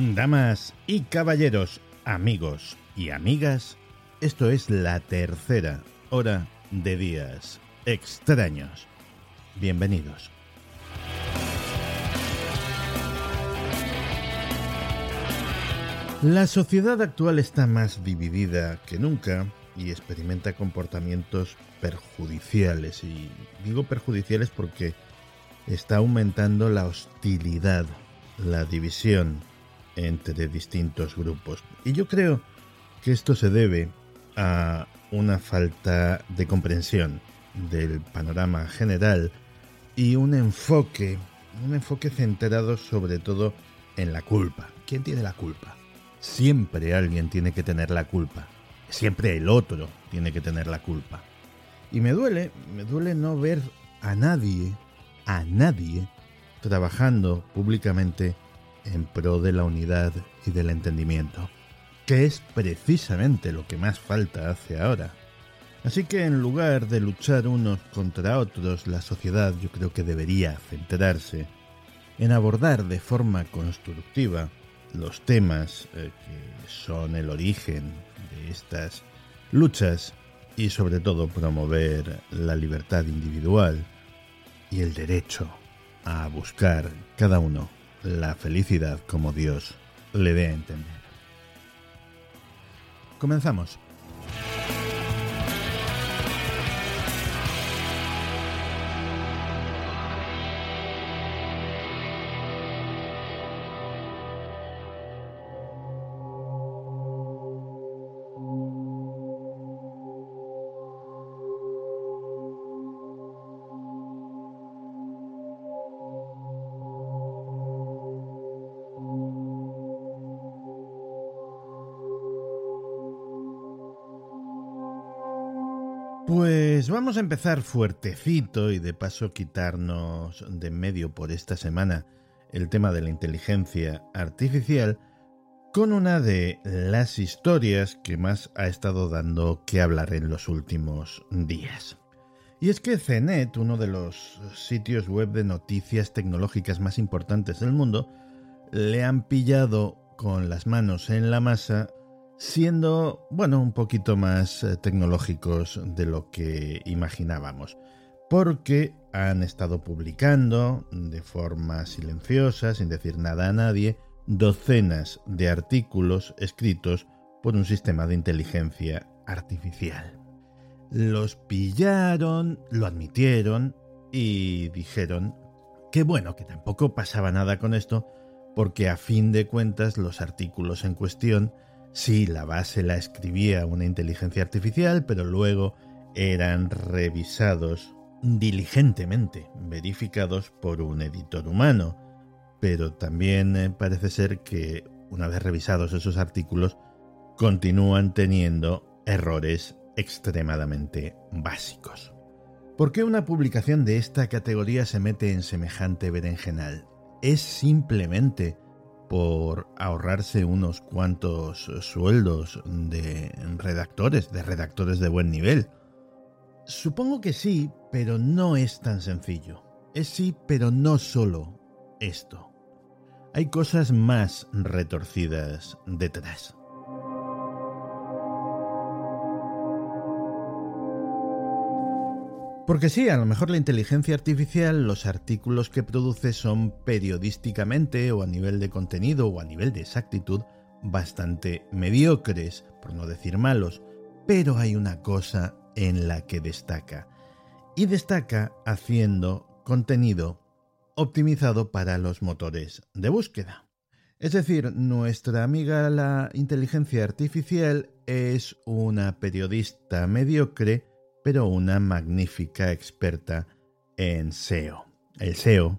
Damas y caballeros, amigos y amigas, esto es la tercera hora de días extraños. Bienvenidos. La sociedad actual está más dividida que nunca y experimenta comportamientos perjudiciales. Y digo perjudiciales porque está aumentando la hostilidad, la división entre distintos grupos. Y yo creo que esto se debe a una falta de comprensión del panorama general y un enfoque, un enfoque centrado sobre todo en la culpa. ¿Quién tiene la culpa? Siempre alguien tiene que tener la culpa. Siempre el otro tiene que tener la culpa. Y me duele, me duele no ver a nadie, a nadie, trabajando públicamente en pro de la unidad y del entendimiento, que es precisamente lo que más falta hace ahora. Así que en lugar de luchar unos contra otros, la sociedad yo creo que debería centrarse en abordar de forma constructiva los temas eh, que son el origen de estas luchas y sobre todo promover la libertad individual y el derecho a buscar cada uno la felicidad como Dios le dé a entender. Comenzamos. Pues vamos a empezar fuertecito y de paso quitarnos de medio por esta semana el tema de la inteligencia artificial con una de las historias que más ha estado dando que hablar en los últimos días. Y es que CNET, uno de los sitios web de noticias tecnológicas más importantes del mundo, le han pillado con las manos en la masa siendo, bueno, un poquito más eh, tecnológicos de lo que imaginábamos, porque han estado publicando de forma silenciosa, sin decir nada a nadie, docenas de artículos escritos por un sistema de inteligencia artificial. Los pillaron, lo admitieron y dijeron que bueno, que tampoco pasaba nada con esto, porque a fin de cuentas los artículos en cuestión Sí, la base la escribía una inteligencia artificial, pero luego eran revisados diligentemente, verificados por un editor humano. Pero también eh, parece ser que, una vez revisados esos artículos, continúan teniendo errores extremadamente básicos. ¿Por qué una publicación de esta categoría se mete en semejante berenjenal? Es simplemente por ahorrarse unos cuantos sueldos de redactores, de redactores de buen nivel? Supongo que sí, pero no es tan sencillo. Es sí, pero no solo esto. Hay cosas más retorcidas detrás. Porque sí, a lo mejor la inteligencia artificial, los artículos que produce son periodísticamente o a nivel de contenido o a nivel de exactitud bastante mediocres, por no decir malos, pero hay una cosa en la que destaca. Y destaca haciendo contenido optimizado para los motores de búsqueda. Es decir, nuestra amiga la inteligencia artificial es una periodista mediocre pero una magnífica experta en SEO. El SEO,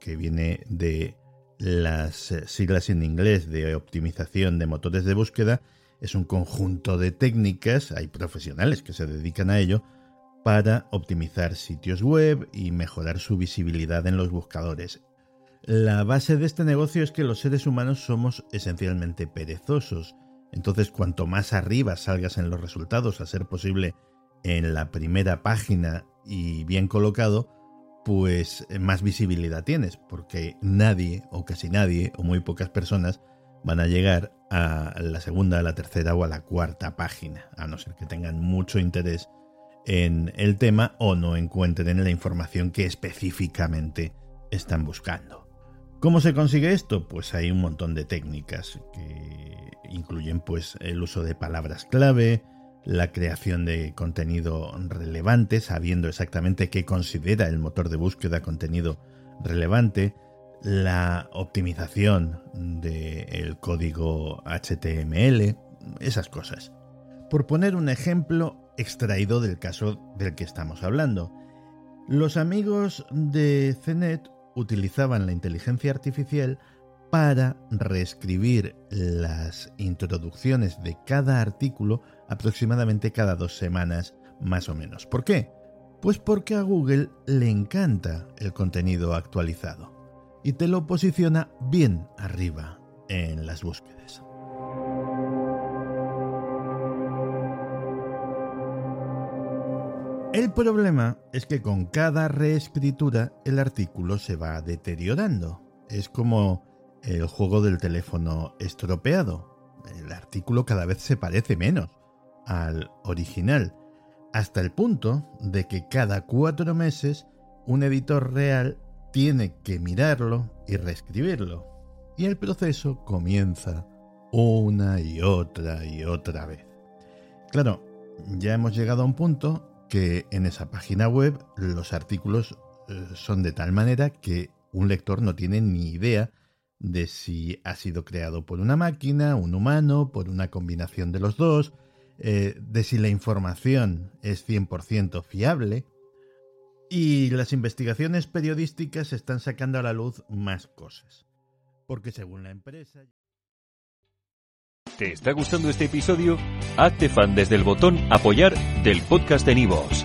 que viene de las siglas en inglés de optimización de motores de búsqueda, es un conjunto de técnicas, hay profesionales que se dedican a ello, para optimizar sitios web y mejorar su visibilidad en los buscadores. La base de este negocio es que los seres humanos somos esencialmente perezosos, entonces cuanto más arriba salgas en los resultados, a ser posible en la primera página y bien colocado, pues más visibilidad tienes, porque nadie o casi nadie o muy pocas personas van a llegar a la segunda, a la tercera o a la cuarta página, a no ser que tengan mucho interés en el tema o no encuentren la información que específicamente están buscando. ¿Cómo se consigue esto? Pues hay un montón de técnicas que incluyen pues el uso de palabras clave, la creación de contenido relevante, sabiendo exactamente qué considera el motor de búsqueda contenido relevante, la optimización del código HTML, esas cosas. Por poner un ejemplo extraído del caso del que estamos hablando, los amigos de CNET utilizaban la inteligencia artificial para reescribir las introducciones de cada artículo aproximadamente cada dos semanas más o menos. ¿Por qué? Pues porque a Google le encanta el contenido actualizado y te lo posiciona bien arriba en las búsquedas. El problema es que con cada reescritura el artículo se va deteriorando. Es como el juego del teléfono estropeado. El artículo cada vez se parece menos al original, hasta el punto de que cada cuatro meses un editor real tiene que mirarlo y reescribirlo. Y el proceso comienza una y otra y otra vez. Claro, ya hemos llegado a un punto que en esa página web los artículos eh, son de tal manera que un lector no tiene ni idea de si ha sido creado por una máquina, un humano, por una combinación de los dos, eh, de si la información es 100% fiable. Y las investigaciones periodísticas están sacando a la luz más cosas. Porque según la empresa... ¿Te está gustando este episodio? Hazte fan desde el botón apoyar del podcast de Nivos.